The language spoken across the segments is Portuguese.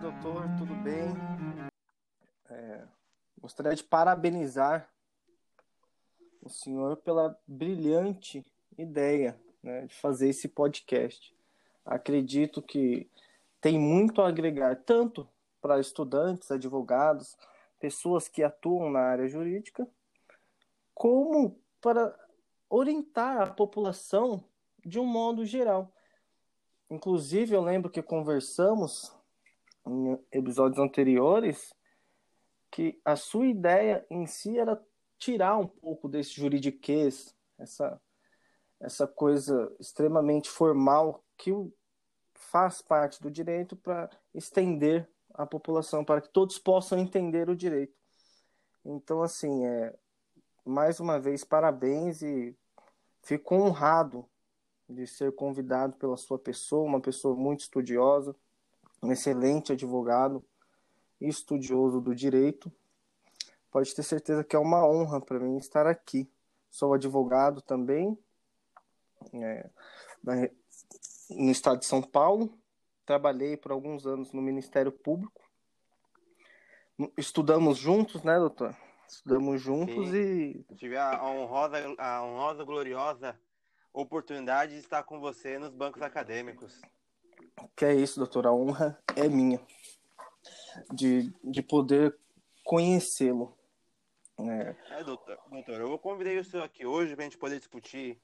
Doutor. Tudo bem? É, gostaria de parabenizar o senhor pela brilhante ideia né, de fazer esse podcast. Acredito que tem muito a agregar, tanto para estudantes, advogados, pessoas que atuam na área jurídica, como para orientar a população de um modo geral. Inclusive, eu lembro que conversamos em episódios anteriores que a sua ideia em si era tirar um pouco desse juridiquês, essa, essa coisa extremamente formal que faz parte do direito para estender a população, para que todos possam entender o direito. Então, assim, é, mais uma vez, parabéns e fico honrado de ser convidado pela sua pessoa, uma pessoa muito estudiosa, um excelente advogado e estudioso do direito. Pode ter certeza que é uma honra para mim estar aqui. Sou advogado também é, no estado de São Paulo. Trabalhei por alguns anos no Ministério Público. Estudamos juntos, né, doutor? Estudamos juntos Sim. e. Tive a honrosa, a honrosa, gloriosa oportunidade de estar com você nos bancos acadêmicos. Que é isso, doutor. A honra é minha de, de poder conhecê-lo. É. é, doutor, doutor, eu convidei o senhor aqui hoje para a gente poder discutir,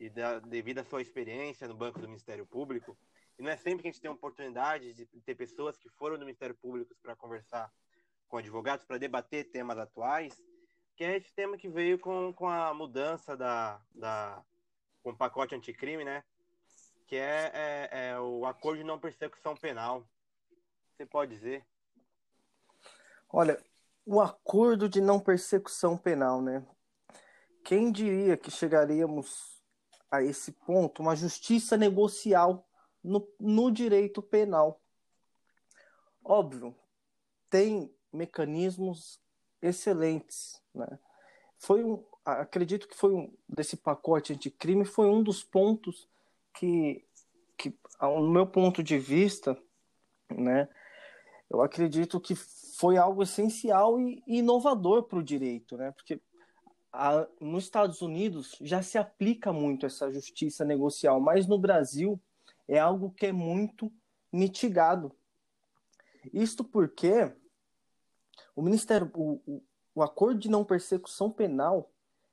e da, devido à sua experiência no Banco do Ministério Público, e não é sempre que a gente tem a oportunidade de ter pessoas que foram no Ministério Público para conversar com advogados, para debater temas atuais, que é esse tema que veio com, com a mudança da, da, com o pacote anticrime, né? Que é, é, é, o acordo de não persecução penal. Você pode dizer? Olha, o acordo de não persecução penal, né? Quem diria que chegaríamos a esse ponto, uma justiça negocial no, no direito penal? Óbvio, tem mecanismos excelentes, né? Foi um, acredito que foi um desse pacote anticrime foi um dos pontos que, que no meu ponto de vista, né, eu acredito que foi algo essencial e inovador para o direito, né, porque a, nos Estados Unidos já se aplica muito essa justiça negocial, mas no Brasil é algo que é muito mitigado. Isto porque o Ministério, o, o, o acordo de não persecução penal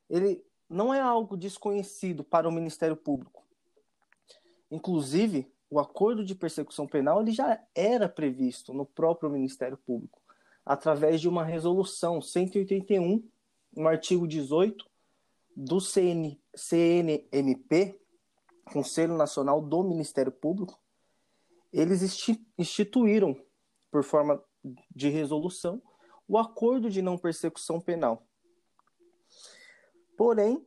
ele não é algo desconhecido para o Ministério Público. Inclusive, o acordo de persecução penal ele já era previsto no próprio Ministério Público, através de uma resolução 181, no artigo 18 do CN, CNMP, Conselho Nacional do Ministério Público, eles instituíram, por forma de resolução, o acordo de não persecução penal. Porém,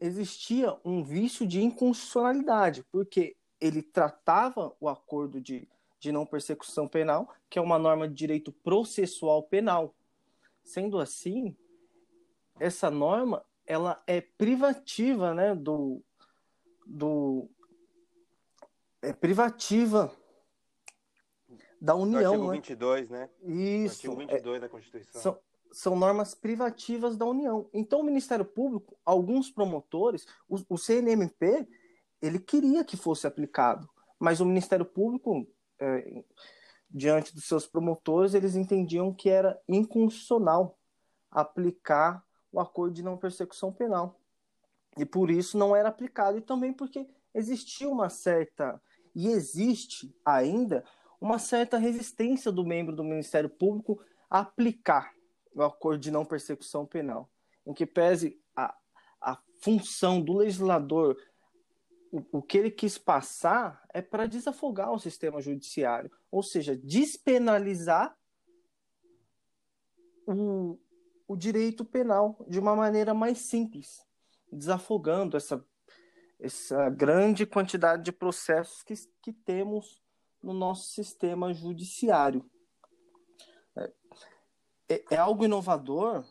existia um vício de inconstitucionalidade, porque ele tratava o acordo de, de não persecução penal, que é uma norma de direito processual penal. Sendo assim, essa norma ela é privativa né, do, do é privativa da União. Do artigo 22, né? né? Isso. Artigo 22 é, da Constituição. São, são normas privativas da União. Então, o Ministério Público, alguns promotores, o, o CNMP, ele queria que fosse aplicado, mas o Ministério Público, é, diante dos seus promotores, eles entendiam que era inconstitucional aplicar o acordo de não persecução penal. E por isso não era aplicado, e também porque existia uma certa, e existe ainda, uma certa resistência do membro do Ministério Público a aplicar o acordo de não persecução penal, em que pese a, a função do legislador, o, o que ele quis passar é para desafogar o sistema judiciário, ou seja, despenalizar o, o direito penal de uma maneira mais simples, desafogando essa, essa grande quantidade de processos que, que temos no nosso sistema judiciário é, é algo inovador,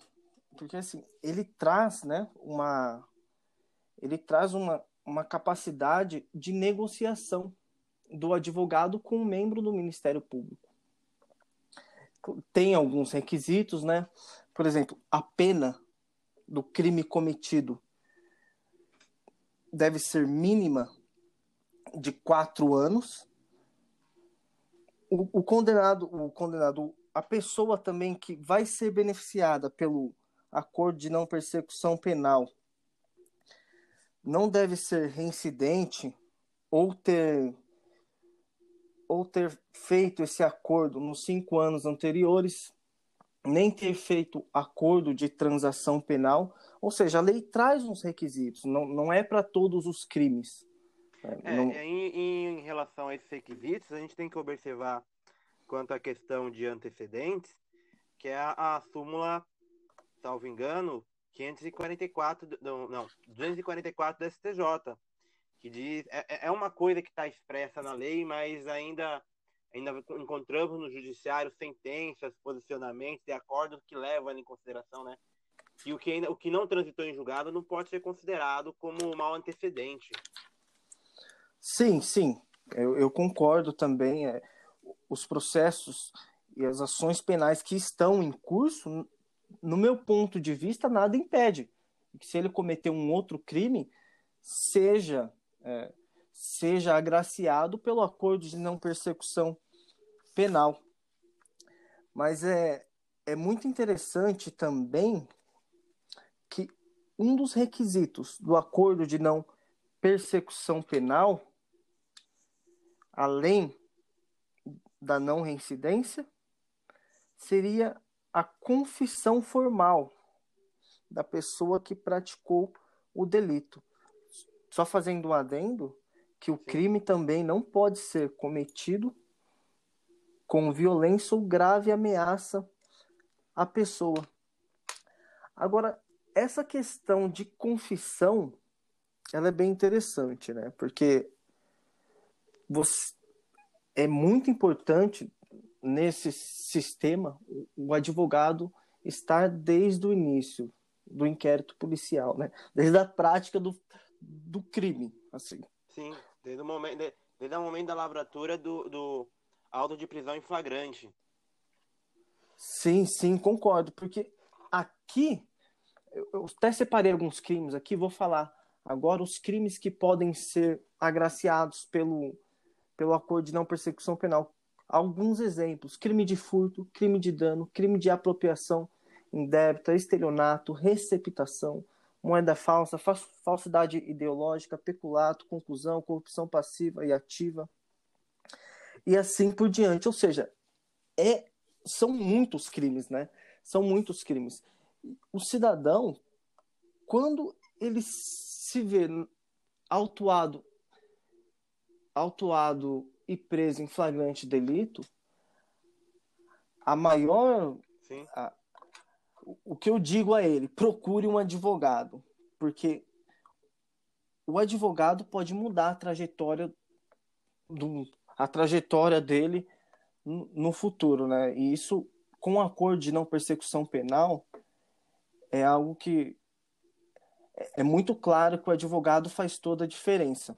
porque assim, ele traz, né, uma ele traz uma, uma capacidade de negociação do advogado com um membro do Ministério Público. Tem alguns requisitos, né? Por exemplo, a pena do crime cometido deve ser mínima de quatro anos. O, o, condenado, o condenado, a pessoa também que vai ser beneficiada pelo acordo de não persecução penal não deve ser reincidente ou ter ou ter feito esse acordo nos cinco anos anteriores, nem ter feito acordo de transação penal, ou seja, a lei traz uns requisitos, não, não é para todos os crimes. É, não... em, em relação a esses requisitos, a gente tem que observar quanto à questão de antecedentes, que é a, a súmula, salvo engano, 544, não, não 244 do STJ, que diz é, é, é uma coisa que está expressa na lei, mas ainda ainda encontramos no judiciário sentenças, posicionamentos e acordos que levam em consideração, né? E o que ainda o que não transitou em julgado não pode ser considerado como mal antecedente. Sim, sim, eu, eu concordo também. É, os processos e as ações penais que estão em curso, no meu ponto de vista, nada impede que se ele cometer um outro crime, seja é, seja agraciado pelo acordo de não persecução penal. Mas é, é muito interessante também que um dos requisitos do acordo de não persecução penal, além da não reincidência, seria a confissão formal da pessoa que praticou o delito só fazendo um adendo, que o crime também não pode ser cometido com violência ou grave ameaça à pessoa. Agora, essa questão de confissão, ela é bem interessante, né? Porque você, é muito importante nesse sistema o advogado estar desde o início do inquérito policial, né? Desde a prática do, do crime, assim. Sim, desde o momento, desde o momento da lavratura do, do auto de prisão em flagrante. Sim, sim, concordo, porque aqui eu até separei alguns crimes aqui, vou falar agora os crimes que podem ser agraciados pelo, pelo acordo de não persecução penal. Alguns exemplos: crime de furto, crime de dano, crime de apropriação indébita, estelionato, receptação, moeda falsa, falsidade ideológica, peculato, conclusão, corrupção passiva e ativa, e assim por diante. Ou seja, é, são muitos crimes, né? São muitos crimes. O cidadão, quando ele se vê autuado, autuado e preso em flagrante delito, a maior, a, o que eu digo a ele, procure um advogado, porque o advogado pode mudar a trajetória do, a trajetória dele no futuro, né? E isso com o acordo de não persecução penal é algo que é muito claro que o advogado faz toda a diferença.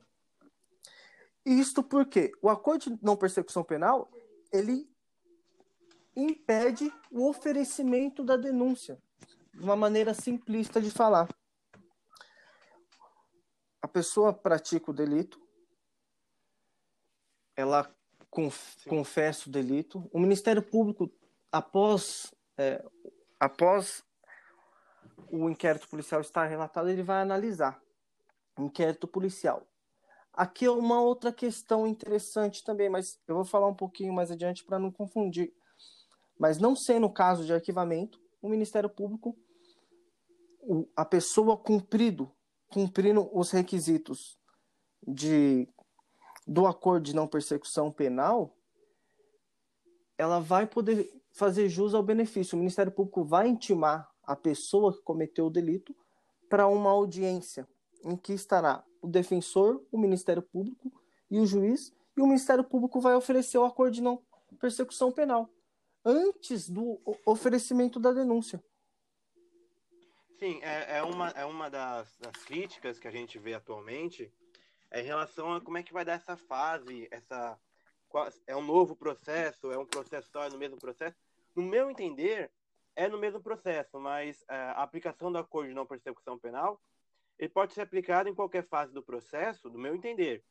Isto porque o acordo de não persecução penal ele impede o oferecimento da denúncia, de uma maneira simplista de falar. A pessoa pratica o delito, ela conf confessa o delito, o Ministério Público, após, é, após o inquérito policial estar relatado, ele vai analisar o inquérito policial. Aqui é uma outra questão interessante também, mas eu vou falar um pouquinho mais adiante para não confundir mas não sendo o caso de arquivamento, o Ministério Público, a pessoa cumprido, cumprindo os requisitos de, do acordo de não persecução penal, ela vai poder fazer jus ao benefício. O Ministério Público vai intimar a pessoa que cometeu o delito para uma audiência em que estará o defensor, o Ministério Público e o juiz, e o Ministério Público vai oferecer o acordo de não persecução penal antes do oferecimento da denúncia. Sim, é, é uma, é uma das, das críticas que a gente vê atualmente é em relação a como é que vai dar essa fase, essa é um novo processo, é um processo só, é no mesmo processo. No meu entender, é no mesmo processo, mas é, a aplicação do acordo de não persecução penal ele pode ser aplicado em qualquer fase do processo, do meu entender.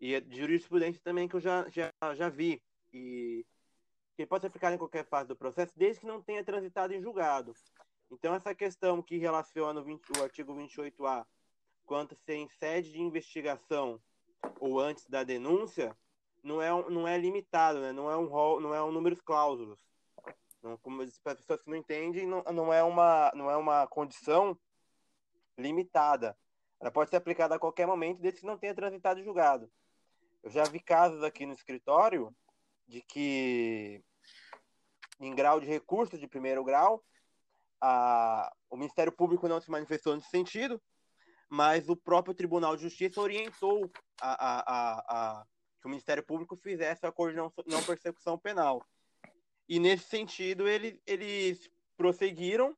E é de jurisprudência também que eu já, já, já vi. E que pode ser aplicado em qualquer fase do processo, desde que não tenha transitado em julgado. Então, essa questão que relaciona o, 20, o artigo 28A quanto ser em sede de investigação ou antes da denúncia, não é, não é limitado, né? não é um rol, não é um número cláusulos. Não, como para as pessoas que não entendem, não, não, é uma, não é uma condição limitada. Ela pode ser aplicada a qualquer momento, desde que não tenha transitado julgado. Eu já vi casos aqui no escritório de que, em grau de recurso de primeiro grau, a, o Ministério Público não se manifestou nesse sentido, mas o próprio Tribunal de Justiça orientou a, a, que o Ministério Público fizesse o acordo de não, não persecução penal. E nesse sentido, eles, eles prosseguiram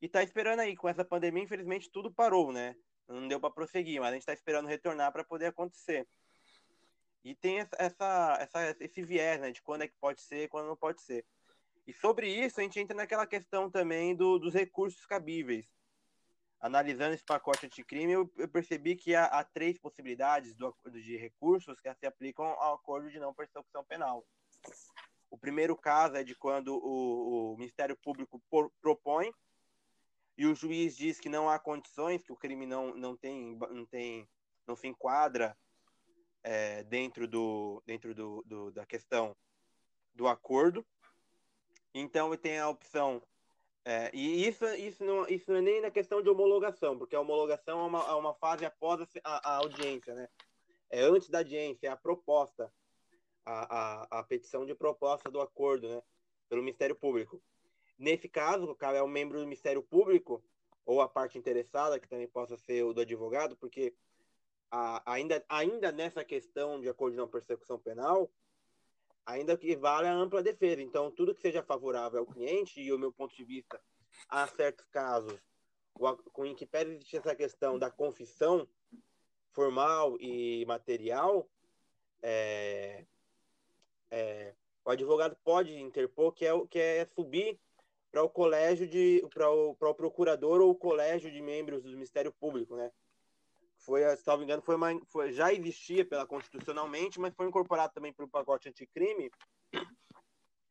e está esperando aí. Com essa pandemia, infelizmente, tudo parou, né? Não deu para prosseguir, mas a gente está esperando retornar para poder acontecer. E tem essa, essa, esse viés, né? De quando é que pode ser, quando não pode ser. E sobre isso, a gente entra naquela questão também do, dos recursos cabíveis. Analisando esse pacote anticrime, eu, eu percebi que há, há, três possibilidades do, de recursos que se aplicam ao acordo de não persecução penal. O primeiro caso é de quando o, o Ministério Público por, propõe e o juiz diz que não há condições, que o crime não, não, tem, não, tem, não se enquadra é, dentro, do, dentro do, do, da questão do acordo. Então, tem a opção. É, e isso, isso, não, isso não é nem na questão de homologação, porque a homologação é uma, é uma fase após a, a, audiência, né? É antes da audiência, é a proposta, a, a, a petição de proposta do acordo, né? Pelo Ministério Público. Nesse caso, o cara é um membro do Ministério Público, ou a parte interessada, que também possa ser o do advogado, porque a, ainda, ainda nessa questão de acordo de não persecução penal, ainda que vale a ampla defesa. Então, tudo que seja favorável ao cliente, e o meu ponto de vista, há certos casos com em que pede existir essa questão da confissão formal e material, é, é, o advogado pode interpor que é, que é subir para o colégio de para o, o procurador ou o colégio de membros do Ministério Público, né? foi, se não me engano, foi, uma, foi já existia pela constitucionalmente, mas foi incorporado também para o pacote anticrime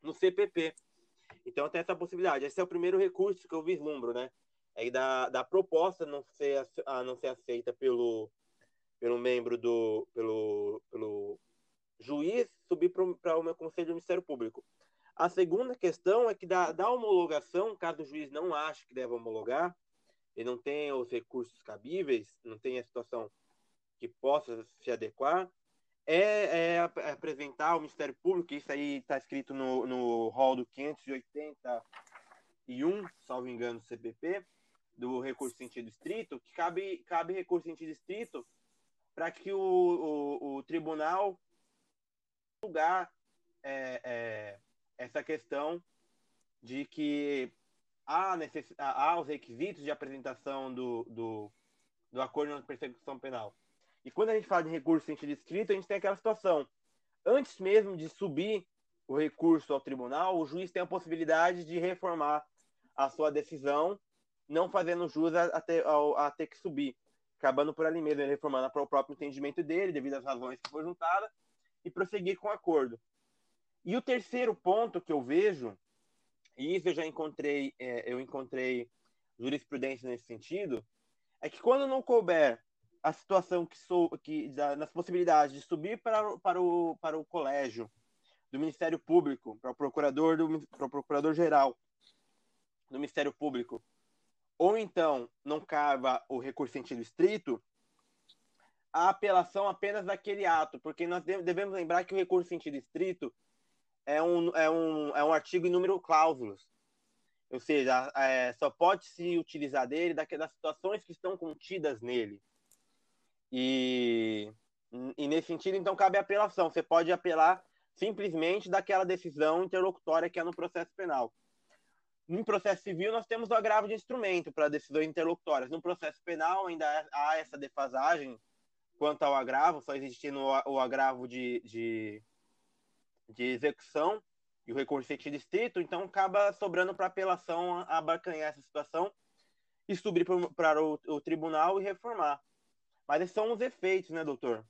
no CPP. Então tem essa possibilidade. Esse é o primeiro recurso que eu vislumbro, né? É da, da proposta não ser, a não ser aceita pelo, pelo membro do pelo, pelo juiz subir para o meu conselho do Ministério Público. A segunda questão é que da, da homologação, caso o juiz não ache que deve homologar, ele não tem os recursos cabíveis, não tem a situação que possa se adequar, é, é apresentar ao Ministério Público, isso aí está escrito no, no rol do 581, salvo engano, CPP, do recurso sentido estrito, que cabe, cabe recurso sentido estrito para que o, o, o, tribunal julgar é, é, essa questão de que há, necess... há os requisitos de apresentação do, do, do acordo de persecução penal. E quando a gente fala de recurso em sentido escrito, a gente tem aquela situação. Antes mesmo de subir o recurso ao tribunal, o juiz tem a possibilidade de reformar a sua decisão, não fazendo jus a, ter, a, a ter que subir, acabando por ali mesmo, reformando para o próprio entendimento dele, devido às razões que foram juntadas, e prosseguir com o acordo. E o terceiro ponto que eu vejo e isso eu já encontrei, é, eu encontrei jurisprudência nesse sentido, é que quando não couber a situação que sou que da, nas possibilidades de subir para, para, o, para o colégio do Ministério Público, para o procurador do para o procurador geral do Ministério Público, ou então não cava o recurso em sentido estrito, a apelação apenas daquele ato, porque nós devemos lembrar que o recurso em sentido estrito é um, é um, é um artigo em número cláusulas. Ou seja, é, só pode se utilizar dele daquelas situações que estão contidas nele. E, e nesse sentido, então, cabe apelação. Você pode apelar simplesmente daquela decisão interlocutória que é no processo penal. No processo civil, nós temos o agravo de instrumento para decisões interlocutórias. No processo penal, ainda há essa defasagem quanto ao agravo, só existindo o agravo de, de, de execução e o recurso de distrito, então acaba sobrando para apelação abarcanhar essa situação e subir para o, o, tribunal e reformar. Mas esses são os efeitos, né, doutor?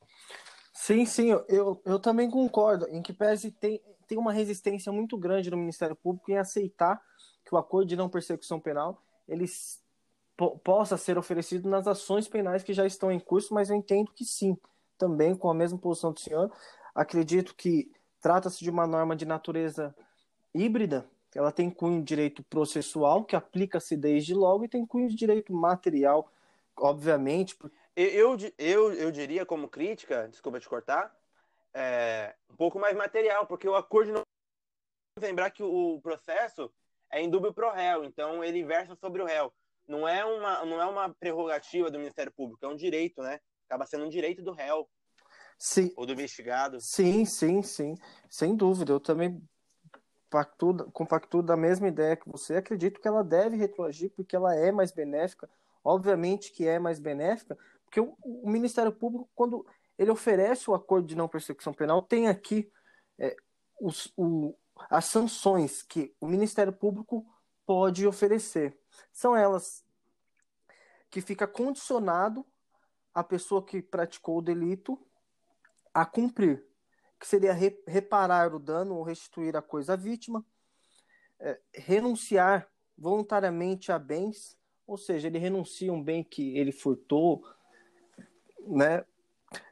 Sim, sim, eu, eu também concordo. Em que pese tem, tem uma resistência muito grande no Ministério Público em aceitar que o acordo de não persecução penal ele po possa ser oferecido nas ações penais que já estão em curso, mas eu entendo que sim, também com a mesma posição do senhor. Acredito que trata-se de uma norma de natureza híbrida, ela tem cunho de direito processual, que aplica-se desde logo, e tem cunho de direito material, obviamente. Eu, eu, eu diria, como crítica, desculpa te cortar, é, um pouco mais material, porque o acordo não. Lembrar que o processo é dúvida pro réu, então ele versa sobre o réu não é uma, não é uma prerrogativa do Ministério Público, é um direito, né? Acaba sendo um direito do réu. Sim. Ou do investigado. Sim, sim, sim. Sem dúvida. Eu também compactuo da mesma ideia que você. Acredito que ela deve retroagir porque ela é mais benéfica. Obviamente que é mais benéfica, porque o, o Ministério Público, quando ele oferece o acordo de não persecução penal, tem aqui é, os, o, as sanções que o Ministério Público pode oferecer são elas que fica condicionado a pessoa que praticou o delito a cumprir, que seria re, reparar o dano ou restituir a coisa à vítima, é, renunciar voluntariamente a bens, ou seja, ele renuncia um bem que ele furtou, né?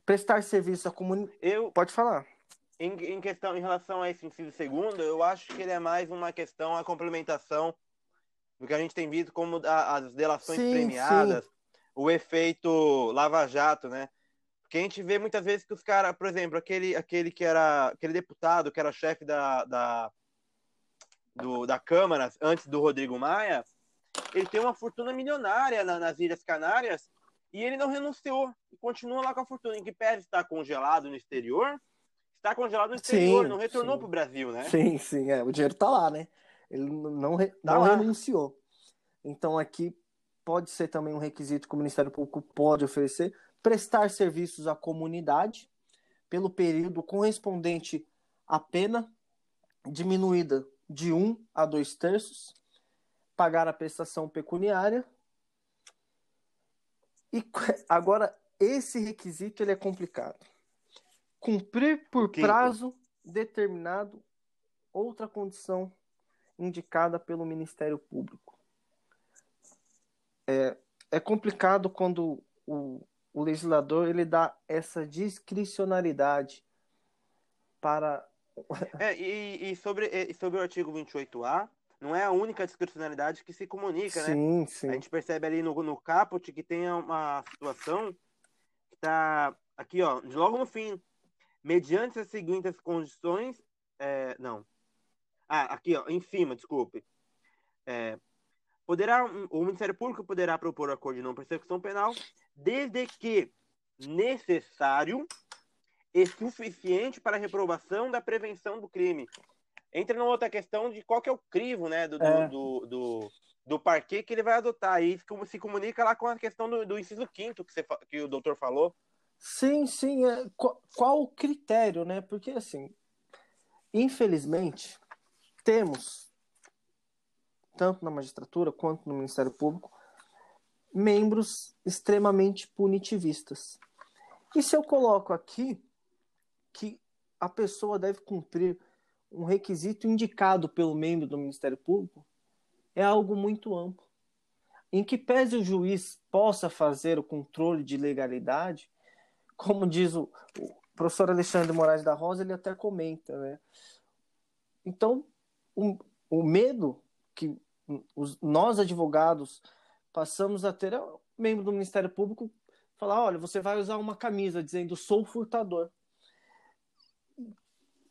Prestar serviço à comunidade. Eu pode falar. Em, em, questão em relação a esse inciso segundo, eu acho que ele é mais uma questão a complementação do que a gente tem visto como as delações sim, premiadas, sim. o efeito lava-jato, né? Porque a gente vê muitas vezes que os caras, por exemplo, aquele, aquele que era aquele deputado que era chefe da, da, do, da Câmara antes do Rodrigo Maia, ele tem uma fortuna milionária na, nas Ilhas Canárias e ele não renunciou e continua lá com a fortuna, em que pese estar congelado no exterior, está congelado no exterior, sim, não retornou para o Brasil, né? Sim, sim, é, o dinheiro está lá, né? Ele não, re, tá não renunciou. Então aqui pode ser também um requisito que o Ministério Público pode oferecer, prestar serviços à comunidade pelo período correspondente à pena diminuída de um a dois terços, pagar a prestação pecuniária. E agora esse requisito ele é complicado. Cumprir por prazo determinado outra condição indicada pelo Ministério Público. É, é complicado quando o, o legislador ele dá essa discricionalidade para. É, e, e, sobre, e sobre o artigo 28A, não é a única discricionalidade que se comunica, sim, né? Sim. A gente percebe ali no, no caput que tem uma situação que está aqui, ó, logo no fim. Mediante as seguintes condições, é, não, ah, aqui, ó, em cima, desculpe. É, poderá, o Ministério Público poderá propor acordo de não persecução penal desde que necessário e suficiente para a reprovação da prevenção do crime. Entra numa outra questão de qual que é o crivo, né, do, é. do, do, do, parquê que ele vai adotar. Aí se comunica lá com a questão do, do inciso quinto que, você, que o doutor falou. Sim, sim. É, qual, qual o critério, né? Porque, assim, infelizmente, temos, tanto na magistratura quanto no Ministério Público, membros extremamente punitivistas. E se eu coloco aqui que a pessoa deve cumprir um requisito indicado pelo membro do Ministério Público, é algo muito amplo. Em que pese o juiz possa fazer o controle de legalidade, como diz o, professor Alexandre Moraes da Rosa, ele até comenta, né? Então, o, o medo que os, nós, advogados, passamos a ter é o membro do Ministério Público falar: olha, você vai usar uma camisa dizendo sou furtador.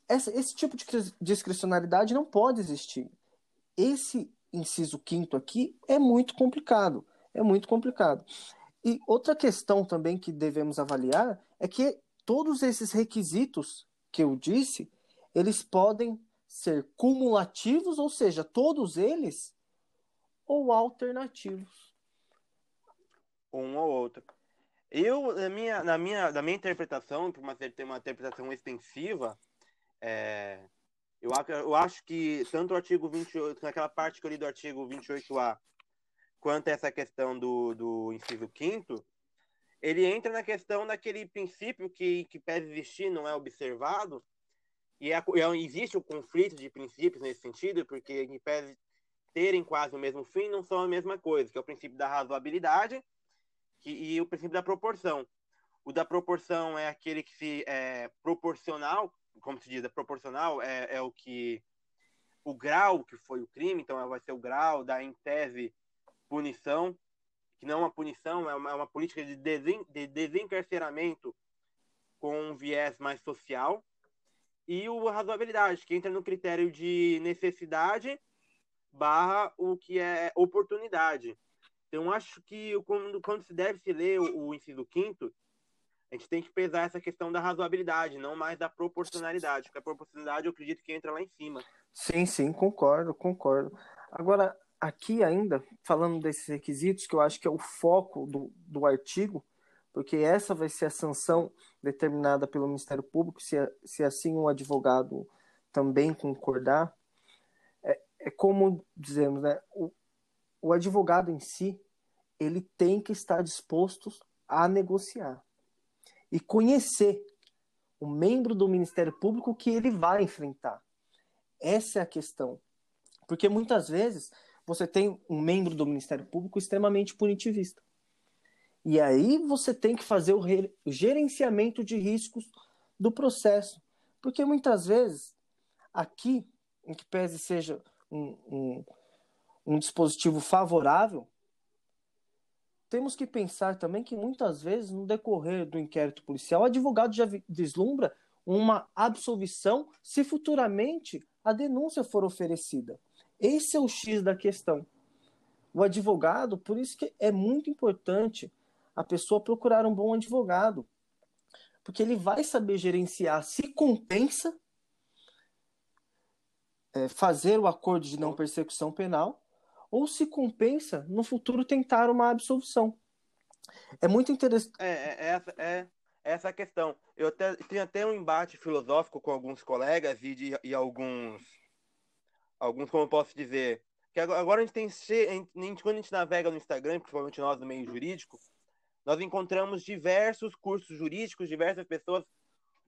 Essa, esse tipo de discricionalidade não pode existir. Esse inciso quinto aqui é muito complicado. É muito complicado. E outra questão também que devemos avaliar é que todos esses requisitos que eu disse, eles podem ser cumulativos, ou seja, todos eles, ou alternativos. Um ou outro. Eu, na minha, na minha, na minha interpretação, por uma, ter uma interpretação extensiva, é, eu, eu acho que tanto o artigo 28, naquela parte que eu li do artigo 28A, quanto essa questão do, do inciso 5 ele entra na questão daquele princípio que, que pede existir, não é observado, e é, é, existe o conflito de princípios nesse sentido, porque em pese terem quase o mesmo fim, não são a mesma coisa, que é o princípio da razoabilidade que, e o princípio da proporção. O da proporção é aquele que se é proporcional, como se diz, é proporcional, é, é o que o grau que foi o crime, então vai ser o grau da em tese punição, que não é uma punição, é uma, é uma política de, desen, de desencarceramento com um viés mais social, e o razoabilidade, que entra no critério de necessidade barra o que é oportunidade. Então, acho que quando, quando se deve se ler o, o inciso quinto, a gente tem que pesar essa questão da razoabilidade, não mais da proporcionalidade, porque a proporcionalidade eu acredito que entra lá em cima. Sim, sim, concordo, concordo. Agora, aqui ainda, falando desses requisitos, que eu acho que é o foco do, do artigo, porque essa vai ser a sanção determinada pelo Ministério Público, se, se assim o advogado também concordar, é, é como dizemos, né, o, o advogado em si, ele tem que estar disposto a negociar e conhecer o membro do Ministério Público que ele vai enfrentar. Essa é a questão. Porque muitas vezes você tem um membro do Ministério Público extremamente punitivista. E aí você tem que fazer o, gerenciamento de riscos do processo. Porque muitas vezes, aqui, em que pese seja um, um, um dispositivo favorável, temos que pensar também que muitas vezes, no decorrer do inquérito policial, o advogado já vislumbra uma absolvição se futuramente a denúncia for oferecida. Esse é o X da questão. O advogado, por isso que é muito importante a pessoa procurar um bom advogado, porque ele vai saber gerenciar se compensa é, fazer o acordo de não persecução penal ou se compensa no futuro tentar uma absolvição. É muito interessante. É, é, é essa, é a questão. Eu até, tenho até um embate filosófico com alguns colegas e, de, e alguns, alguns, como eu posso dizer, que agora a gente tem, a gente, quando a gente navega no Instagram, principalmente nós do meio jurídico, nós encontramos diversos cursos jurídicos, diversas pessoas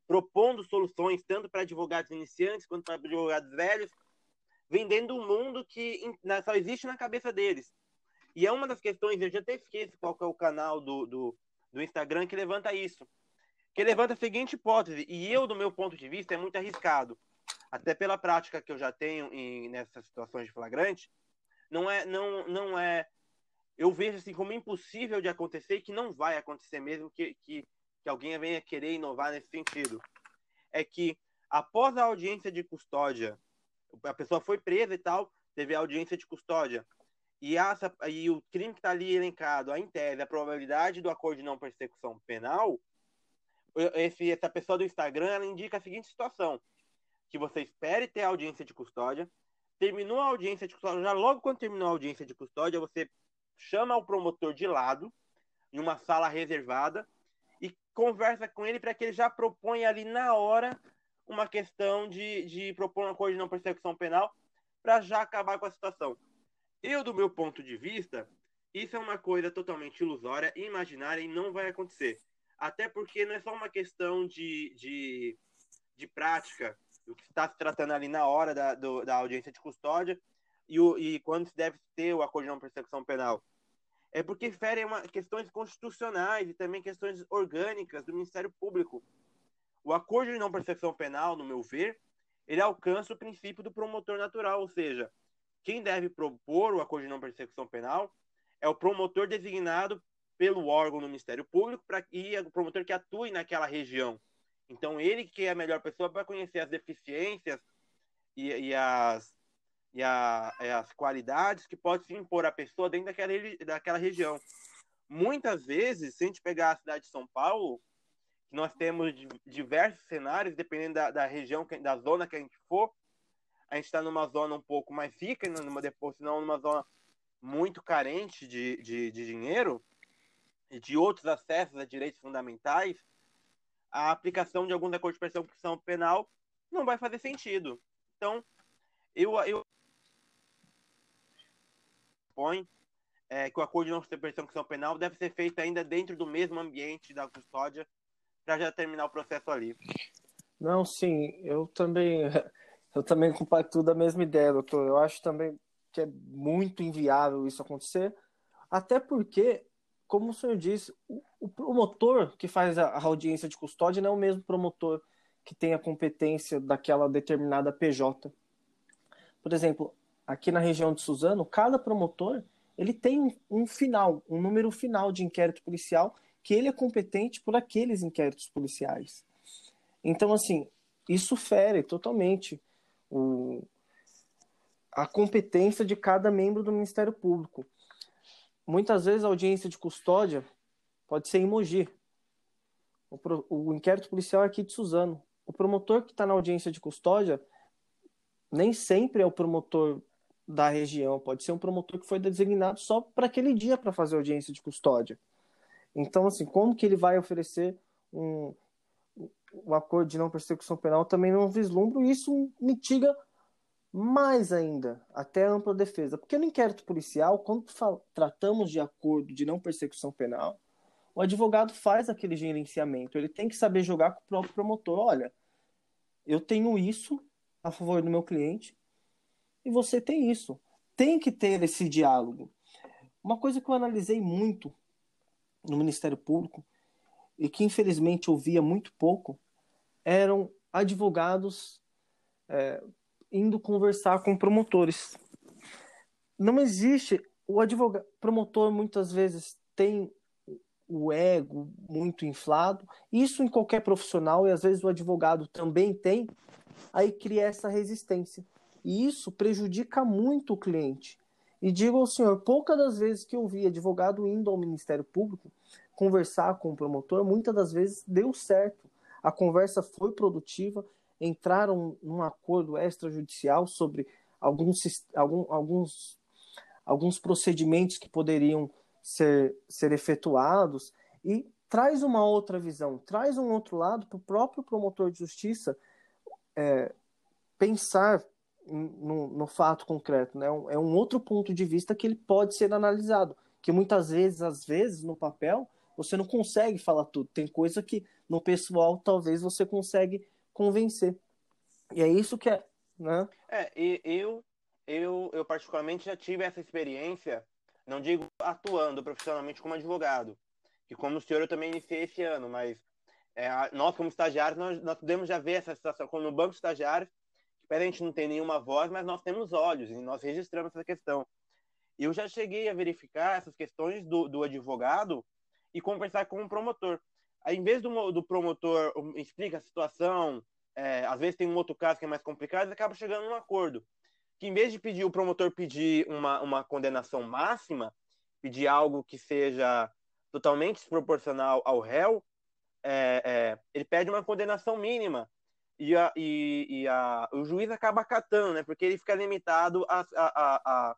propondo soluções, tanto para advogados iniciantes quanto para advogados velhos, vendendo um mundo que só existe na cabeça deles. E é uma das questões, eu já até esqueço qual é o canal do, do, do Instagram que levanta isso. Que levanta a seguinte hipótese, e eu, do meu ponto de vista, é muito arriscado. Até pela prática que eu já tenho em, nessas situações de flagrante, não é, não, não é eu vejo assim como impossível de acontecer e que não vai acontecer mesmo que, que, que alguém venha querer inovar nesse sentido. É que após a audiência de custódia, a pessoa foi presa e tal, teve a audiência de custódia, e, essa, e o crime que está ali elencado, a em tese, a probabilidade do acordo de não persecução penal, esse, essa pessoa do Instagram ela indica a seguinte situação: que você espere ter a audiência de custódia, terminou a audiência de custódia, já logo quando terminou a audiência de custódia, você chama o promotor de lado, em uma sala reservada, e conversa com ele para que ele já proponha ali na hora uma questão de, de propor uma coisa de não persecução penal para já acabar com a situação. Eu, do meu ponto de vista, isso é uma coisa totalmente ilusória, imaginária e não vai acontecer. Até porque não é só uma questão de, de, de prática, o que está se tratando ali na hora da, do, da audiência de custódia, e, o, e quando se deve ter o acordo de não persecução penal? É porque ferem questões constitucionais e também questões orgânicas do Ministério Público. O acordo de não persecução penal, no meu ver, ele alcança o princípio do promotor natural, ou seja, quem deve propor o acordo de não persecução penal é o promotor designado pelo órgão do Ministério Público pra, e é o promotor que atue naquela região. Então, ele que é a melhor pessoa para conhecer as deficiências e, e as e, a, e as qualidades que pode se impor à pessoa dentro daquela, daquela região. Muitas vezes, se a gente pegar a cidade de São Paulo, nós temos diversos cenários, dependendo da, da região, da zona que a gente for, a gente está numa zona um pouco mais rica, numa, depois, não numa zona muito carente de, de, de dinheiro, de outros acessos a direitos fundamentais, a aplicação de alguns acordos de persecução penal não vai fazer sentido. Então, eu, eu põe é, que o acordo de não persecução penal deve ser feito ainda dentro do mesmo ambiente da custódia para já terminar o processo ali. Não, sim, eu também eu também compartilho da mesma ideia, doutor. Eu acho também que é muito inviável isso acontecer, até porque como o senhor disse, o, o promotor que faz a, a, audiência de custódia não é o mesmo promotor que tem a competência daquela determinada PJ. Por exemplo, aqui na região de Suzano, cada promotor ele tem um final, um número final de inquérito policial que ele é competente por aqueles inquéritos policiais. Então, assim, isso fere totalmente o, a competência de cada membro do Ministério Público muitas vezes a audiência de custódia pode ser em Mogi. O, o inquérito policial é aqui de Suzano. O promotor que está na audiência de custódia nem sempre é o promotor da região, pode ser um promotor que foi designado só para aquele dia para fazer audiência de custódia. Então, assim, como que ele vai oferecer um, um acordo de não persecução penal também não vislumbro, e isso mitiga mais ainda, até ampla defesa. Porque no inquérito policial, quando tratamos de acordo de não persecução penal, o advogado faz aquele gerenciamento. Ele tem que saber jogar com o próprio promotor. Olha, eu tenho isso a favor do meu cliente e você tem isso. Tem que ter esse diálogo. Uma coisa que eu analisei muito no Ministério Público e que infelizmente ouvia muito pouco eram advogados é, indo conversar com promotores. Não existe. O advogado, promotor muitas vezes tem o ego muito inflado. Isso em qualquer profissional e às vezes o advogado também tem. Aí cria essa resistência. E isso prejudica muito o cliente. E digo ao senhor, poucas das vezes que eu vi advogado indo ao Ministério Público conversar com o promotor, muitas das vezes deu certo. A conversa foi produtiva entraram num acordo extrajudicial sobre alguns, alguns, alguns procedimentos que poderiam ser, ser efetuados e traz uma outra visão, traz um outro lado para o próprio promotor de justiça é, pensar no, no, fato concreto, né? É um outro ponto de vista que ele pode ser analisado, que muitas vezes, às vezes, no papel, você não consegue falar tudo. Tem coisa que no pessoal talvez você consegue convencer. E é isso que é, né? É, eu, eu, eu particularmente já tive essa experiência, não digo atuando profissionalmente como advogado, que como o senhor eu também iniciei esse ano, mas é, nós como estagiários, nós, nós podemos já ver essa situação, como no banco de estagiários, que a gente não tem nenhuma voz, mas nós temos olhos, e nós registramos essa questão. Eu já cheguei a verificar essas questões do, do advogado e conversar com o promotor. Aí, em vez do, do promotor explica a situação, é, às vezes tem um outro caso que é mais complicado acaba chegando num acordo. Que em vez de pedir o promotor pedir uma, uma condenação máxima, pedir algo que seja totalmente desproporcional ao réu, é, é, ele pede uma condenação mínima. E, a, e, e a, o juiz acaba acatando, né? Porque ele fica limitado à a, a, a,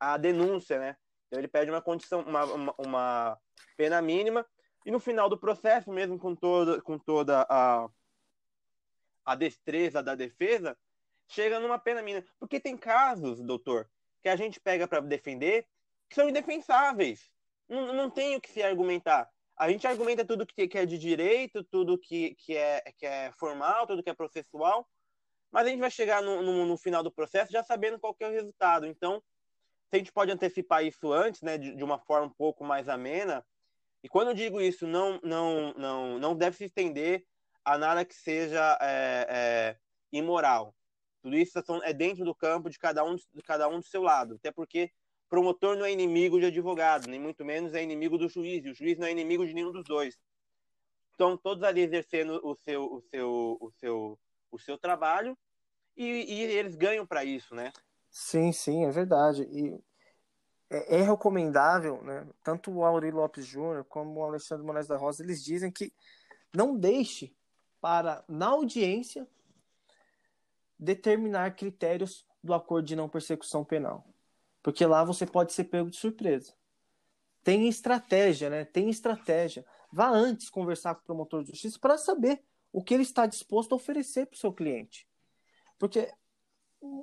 a, denúncia, né? Então ele pede uma condição, uma, uma, uma pena mínima e no final do processo, mesmo com toda, com toda a, a destreza da defesa, chega numa pena mínima. Porque tem casos, doutor, que a gente pega para defender que são indefensáveis. Não, não tem o que se argumentar. A gente argumenta tudo que, que é de direito, tudo que, que, é, que é formal, tudo que é processual, mas a gente vai chegar no, no, no final do processo já sabendo qual é o resultado. Então, se a gente pode antecipar isso antes, né, de, de uma forma um pouco mais amena, e quando eu digo isso, não, não, não, não deve se estender a nada que seja é, é, imoral. Tudo isso é dentro do campo de cada um, de cada um do seu lado. Até porque promotor não é inimigo de advogado, nem muito menos é inimigo do juiz, e o juiz não é inimigo de nenhum dos dois. Estão todos ali exercendo o seu, o seu, o seu, o seu trabalho e, e eles ganham para isso, né? Sim, sim, é verdade. E é, é recomendável, né? Tanto o Auri Lopes Júnior como o Alexandre Moraes da Rosa, eles dizem que não deixe para, na audiência, determinar critérios do acordo de não persecução penal. Porque lá você pode ser pego de surpresa. tem estratégia, né? Tem estratégia. Vá antes conversar com o promotor de justiça para saber o que ele está disposto a oferecer para o seu cliente. Porque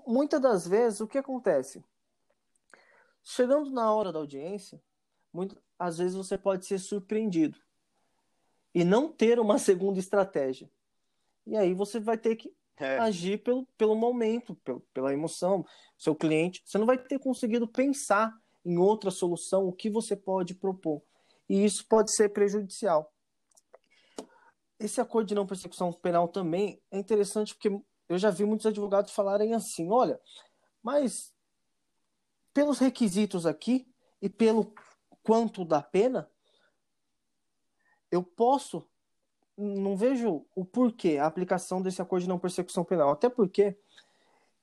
muitas das vezes o que acontece? Chegando na hora da audiência, muito, às vezes você pode ser surpreendido e não ter uma segunda estratégia. E aí você vai ter que é. agir pelo, pelo momento, pelo, pela emoção. Seu cliente, você não vai ter conseguido pensar em outra solução, o que você pode propor. E isso pode ser prejudicial. Esse acordo de não persecução penal também é interessante porque eu já vi muitos advogados falarem assim: olha, mas pelos requisitos aqui e pelo quanto da pena, eu posso não vejo o porquê a aplicação desse acordo de não persecução penal. Até porque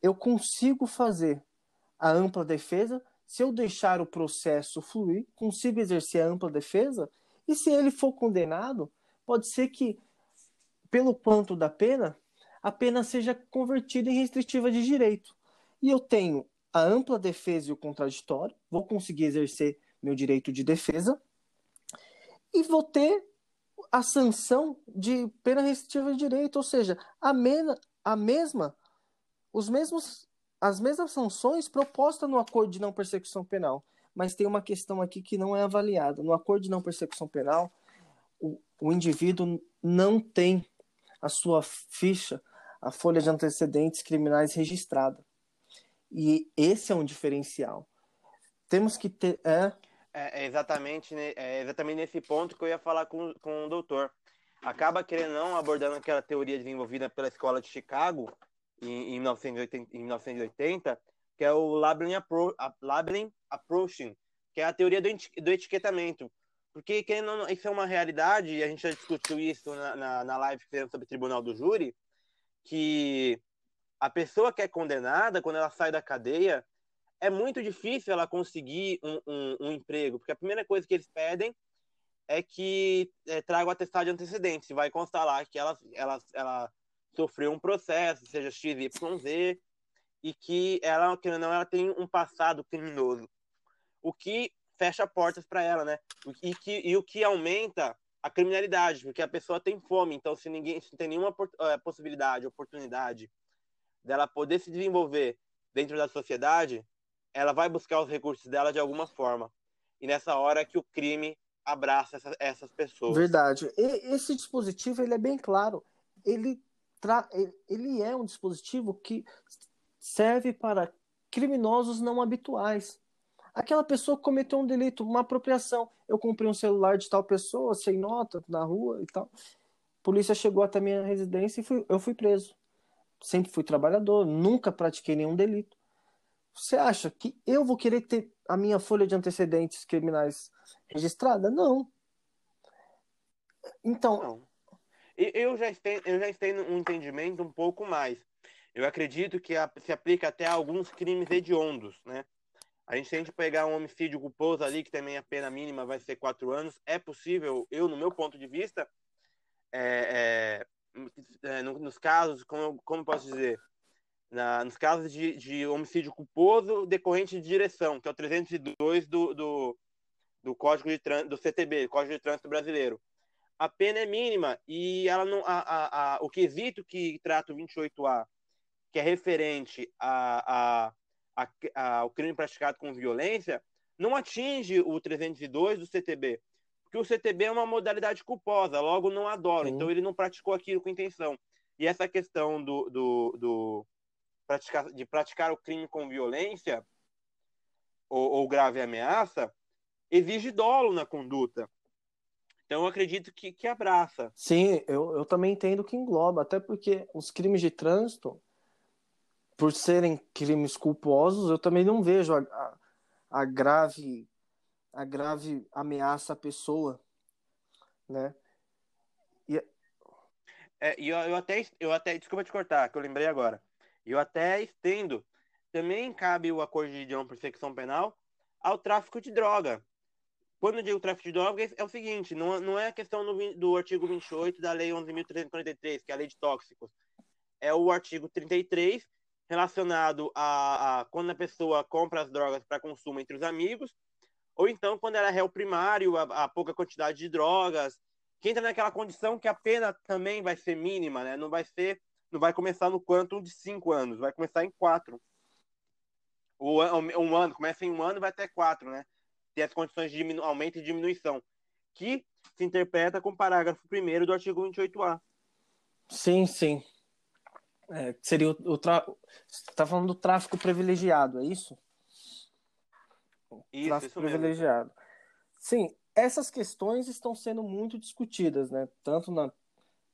eu consigo fazer a ampla defesa se eu deixar o processo fluir, consigo exercer a ampla defesa, e se ele for condenado, pode ser que, pelo quanto da pena, a pena seja convertida em restritiva de direito. E eu tenho a ampla defesa e o contraditório, vou conseguir exercer meu direito de defesa, e vou ter a sanção de pena restritiva de direito, ou seja, a, a mesma, os mesmos, as mesmas sanções propostas no acordo de não persecução penal. Mas tem uma questão aqui que não é avaliada. No acordo de não persecução penal, o, o indivíduo não tem a sua ficha, a folha de antecedentes criminais registrada. E esse é um diferencial. Temos que ter. É, é, é, exatamente, é exatamente nesse ponto que eu ia falar com, com o doutor. Acaba querendo não abordando aquela teoria desenvolvida pela escola de Chicago em, em, 1980, em 1980, que é o Labeling, Appro Labeling Approaching, que é a teoria do, do etiquetamento. Porque querendo não, isso é uma realidade, e a gente já discutiu isso na, na, na live sobre o Tribunal do Júri, que a pessoa que é condenada, quando ela sai da cadeia, é muito difícil ela conseguir um, um, um, emprego, porque a primeira coisa que eles pedem é que é, traga o atestado de antecedentes. Vai constar lá que ela, ela, ela sofreu um processo, seja XYZ, e que ela, que não, ela tem um passado criminoso. O que fecha portas para ela, né? E, que, e o que aumenta a criminalidade, porque a pessoa tem fome, então se ninguém se tem nenhuma é, possibilidade, oportunidade dela poder se desenvolver dentro da sociedade, ela vai buscar os recursos dela de alguma forma. E nessa hora que o crime abraça essa, essas pessoas. Verdade. E, esse dispositivo ele é bem claro. Ele, tra... ele é um dispositivo que serve para criminosos não habituais. Aquela pessoa cometeu um delito, uma apropriação. Eu comprei um celular de tal pessoa, sem nota, na rua e tal. A polícia chegou até minha residência e fui, eu fui preso. Sempre fui trabalhador, nunca pratiquei nenhum delito. Você acha que eu vou querer ter a minha folha de antecedentes criminais registrada? Não. Então. Não. Eu já, tenho, eu já tenho um entendimento um pouco mais. Eu acredito que se aplica até a alguns crimes hediondos, né? A gente tem que pegar um homicídio culposo ali, que também a pena mínima vai ser quatro anos. É possível, eu, no meu ponto de vista, é, é, é, nos casos, como, como posso dizer, na, nos casos de, de, homicídio culposo decorrente de direção, que é o 302 do, do, do Código de Trânsito, do CTB, Código de Trânsito Brasileiro. A pena é mínima e ela não, a, a, a, o quesito que trata o 28A, que é referente a, a, a, ao crime praticado com violência, não atinge o 302 do CTB, porque o CTB é uma modalidade culposa, logo não adora, então ele não praticou aquilo com intenção. E essa questão do, do, do praticar, de praticar o crime com violência ou, ou grave ameaça, exige dolo na conduta. Então, eu acredito que, que abraça. Sim, eu, eu também entendo que engloba, até porque os crimes de trânsito, por serem crimes culposos, eu também não vejo a, a, a grave a grave ameaça à pessoa, né? E, é, eu, eu, até, eu até, desculpa te cortar, que eu lembrei agora. Eu até estendo. Também cabe o acordo de não persecução penal ao tráfico de droga. Quando eu digo tráfico de droga, é o seguinte: não, não é a questão do, do artigo 28 da Lei 11.343, que é a lei de tóxicos. É o artigo 33, relacionado a, a quando a pessoa compra as drogas para consumo entre os amigos, ou então quando era réu primário, a, a pouca quantidade de drogas, que entra naquela condição que a pena também vai ser mínima, né? Não vai ser, não vai começar no quanto de cinco anos, vai começar em quatro. O, um ano, começa em um ano vai até quatro, né? Tem as condições de diminu aumento e diminuição, que se interpreta com o parágrafo 1 do artigo 28A. Sim, sim. É, seria o, o tra... Você está falando do tráfico privilegiado, é isso? Isso, tráfico isso privilegiado. Mesmo. Sim, essas questões estão sendo muito discutidas, né? Tanto na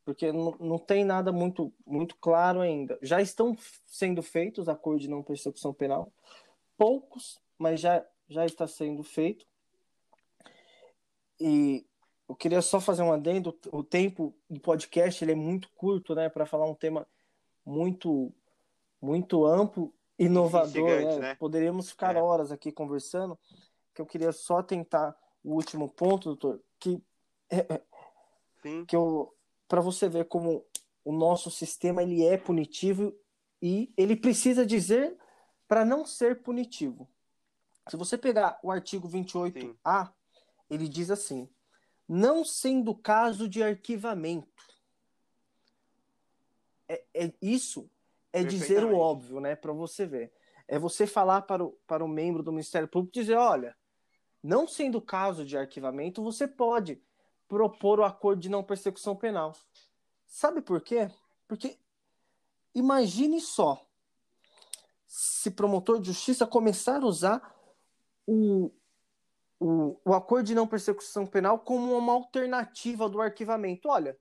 porque não, não tem nada muito muito claro ainda. Já estão sendo feitos acordos de não persecução penal, poucos, mas já já está sendo feito. E eu queria só fazer um adendo, o tempo do podcast ele é muito curto, né, para falar um tema muito muito amplo, inovador, né? né? Poderíamos ficar é. horas aqui conversando, que eu queria só tentar o último ponto, doutor, que é, é Sim. que eu para você ver como o nosso sistema ele é punitivo e ele precisa dizer para não ser punitivo. Se você pegar o artigo 28A, Sim. ele diz assim: não sendo caso de arquivamento. É, é isso é dizer o óbvio, né? Para você ver. É você falar para o, para o membro do Ministério Público dizer: olha, não sendo caso de arquivamento, você pode propor o acordo de não persecução penal. Sabe por quê? Porque imagine só se promotor de justiça começar a usar o, o, o acordo de não persecução penal como uma alternativa do arquivamento. Olha,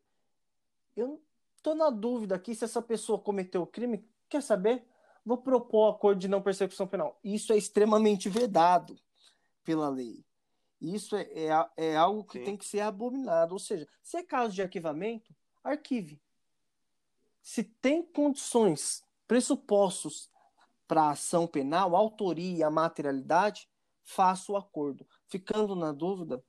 eu estou na dúvida aqui se essa pessoa cometeu o crime. Quer saber? Vou propor o acordo de não persecução penal. Isso é extremamente vedado pela lei. Isso é, é, é algo que Sim. tem que ser abominado. Ou seja, se é caso de arquivamento, arquive. Se tem condições, pressupostos para ação penal, autoria materialidade, faça o acordo. Ficando na dúvida,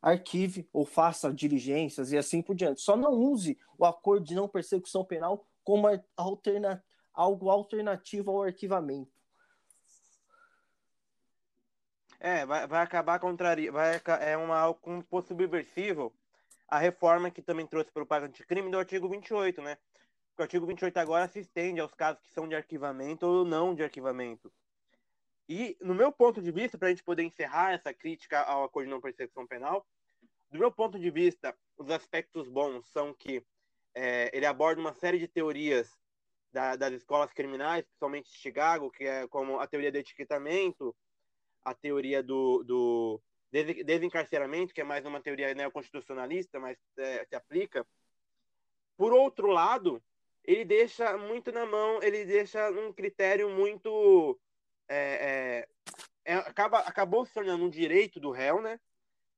arquive ou faça diligências e assim por diante. Só não use o acordo de não persecução penal como alterna algo alternativo ao arquivamento. É, vai, vai acabar contraria, vai é uma um pouco subversivo a reforma que também trouxe para o Pacto Anticrime do artigo 28, né? O artigo 28 agora se estende aos casos que são de arquivamento ou não de arquivamento. E, no meu ponto de vista, para a gente poder encerrar essa crítica ao acordo de não persecução penal, do meu ponto de vista, os aspectos bons são que é, ele aborda uma série de teorias da, das escolas criminais, principalmente Chicago, que é como a teoria do etiquetamento, a teoria do, do desencarceramento, que é mais uma teoria neoconstitucionalista, mas é, se aplica. Por outro lado, ele deixa muito na mão, ele deixa um critério muito é, é, é, acaba, acabou se tornando um direito do réu, né?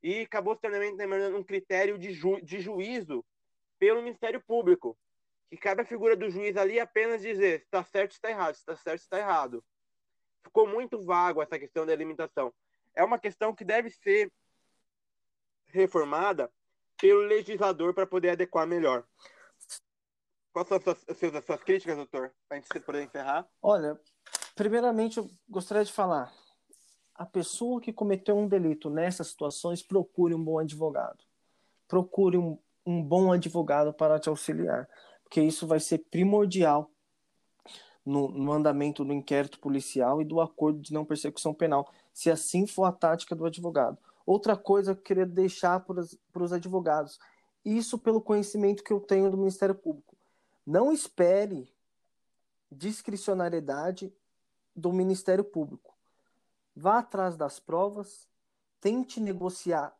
E acabou se tornando um critério de, ju, de juízo pelo Ministério Público. Que cabe a figura do juiz ali apenas dizer se está certo, se está errado, se está certo, se está errado. Ficou muito vago essa questão da limitação. É uma questão que deve ser reformada pelo legislador para poder adequar melhor. Quais são as suas, as suas críticas, doutor? Para a gente poder encerrar. Olha, Primeiramente, eu gostaria de falar: a pessoa que cometeu um delito nessas situações, procure um bom advogado. Procure um, um bom advogado para te auxiliar, porque isso vai ser primordial no, no, andamento do inquérito policial e do acordo de não persecução penal, se assim for a tática do advogado. Outra coisa que eu queria deixar para os advogados, isso pelo conhecimento que eu tenho do Ministério Público. Não espere discricionariedade do Ministério Público. Vá atrás das provas, tente negociar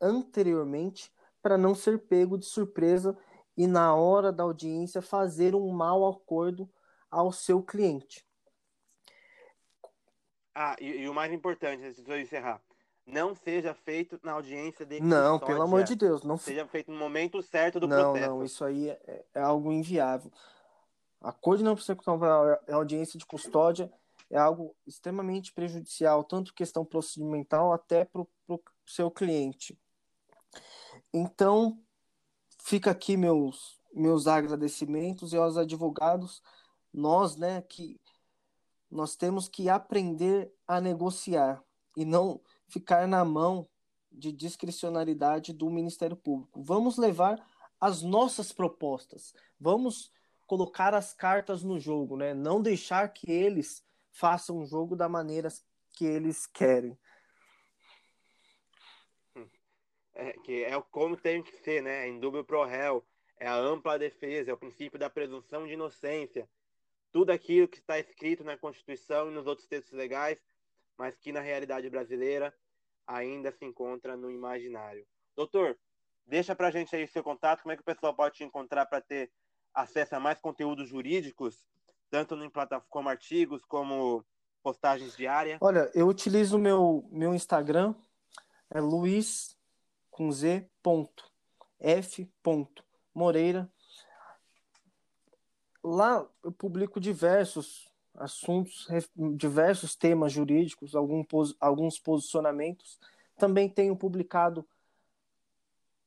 anteriormente para não ser pego de surpresa e na hora da audiência fazer um mau acordo ao seu cliente. Ah, e, e o mais importante, antes de eu encerrar, não seja feito na audiência de Não, pelo amor de Deus, não seja feito no momento certo do não, processo. Não, não, isso aí é, é algo inviável. Acordo não persecução é audiência de custódia é algo extremamente prejudicial, tanto questão procedimental até para o seu cliente. Então, fica aqui meus, meus agradecimentos e aos advogados, nós, né, que nós temos que aprender a negociar e não ficar na mão de discricionalidade do Ministério Público. Vamos levar as nossas propostas. Vamos colocar as cartas no jogo, né? Não deixar que eles façam o jogo da maneira que eles querem. É, que é como tem que ser, né? Em dúvida pro réu, é a ampla defesa, é o princípio da presunção de inocência. Tudo aquilo que está escrito na Constituição e nos outros textos legais, mas que na realidade brasileira ainda se encontra no imaginário. Doutor, deixa para a gente aí seu contato, como é que o pessoal pode te encontrar para ter acesso a mais conteúdos jurídicos, tanto em plataforma como artigos, como postagens diárias? Olha, eu utilizo meu meu Instagram, é Luiz com Z ponto, F ponto, Moreira. Lá eu publico diversos assuntos, diversos temas jurídicos, alguns posicionamentos. Também tenho publicado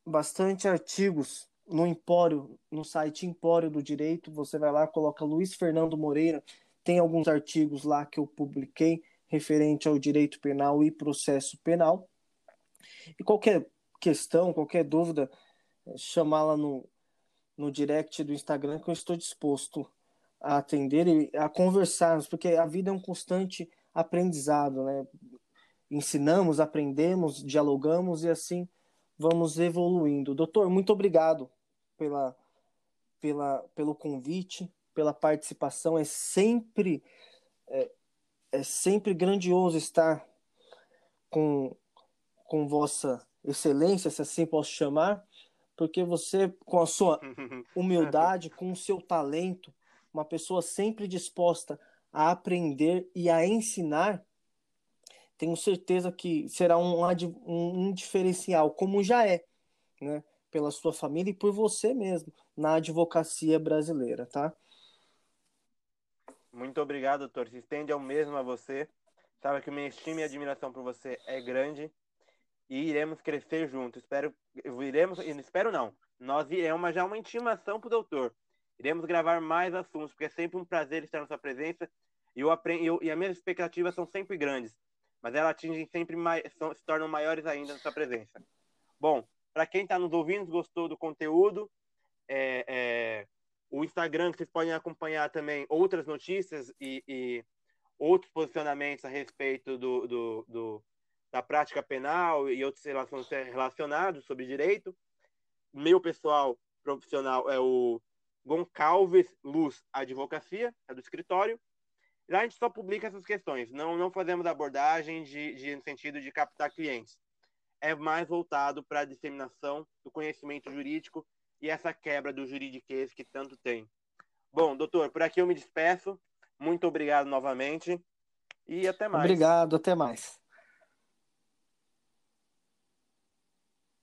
bastante artigos no Empório, no site Empório do Direito. Você vai lá, coloca Luiz Fernando Moreira. Tem alguns artigos lá que eu publiquei referente ao direito penal e processo penal. E qualquer questão, qualquer dúvida, é, chamá-la no, no direct do Instagram que eu estou disposto a atender e a conversarmos, porque a vida é um constante aprendizado, né? Ensinamos, aprendemos, dialogamos e assim vamos evoluindo. Doutor, muito obrigado pela, pela, pelo convite, pela participação. É sempre é, é sempre grandioso estar com, com vossa excelência, se assim posso chamar, porque você, com a sua humildade, com o seu talento, uma pessoa sempre disposta a aprender e a ensinar, tenho certeza que será um, um, diferencial, como já é, né? Pela sua família e por você mesmo, na advocacia brasileira, tá? Muito obrigado, doutor. Se estende ao mesmo a você. Sabe que minha estima e admiração por você é grande e iremos crescer juntos. Espero, iremos, espero não. Nós iremos, mas já uma intimação para o doutor. Iremos gravar mais assuntos, porque é sempre um prazer estar na sua presença e, eu aprendo, eu, e as minhas expectativas são sempre grandes, mas elas atingem sempre mais, são, se tornam maiores ainda na sua presença. Bom, para quem está nos ouvindo, gostou do conteúdo, é, é, o Instagram, que vocês podem acompanhar também outras notícias e, e outros posicionamentos a respeito do, do, do, da prática penal e outros relacionados sobre direito. Meu pessoal profissional é o Goncalves Luz Advocacia, é do escritório. Lá a gente só publica essas questões, não, não fazemos abordagem de, de, no sentido de captar clientes. É mais voltado para a disseminação do conhecimento jurídico e essa quebra do juridiquês que tanto tem. Bom, doutor, por aqui eu me despeço. Muito obrigado novamente e até mais. Obrigado, até mais.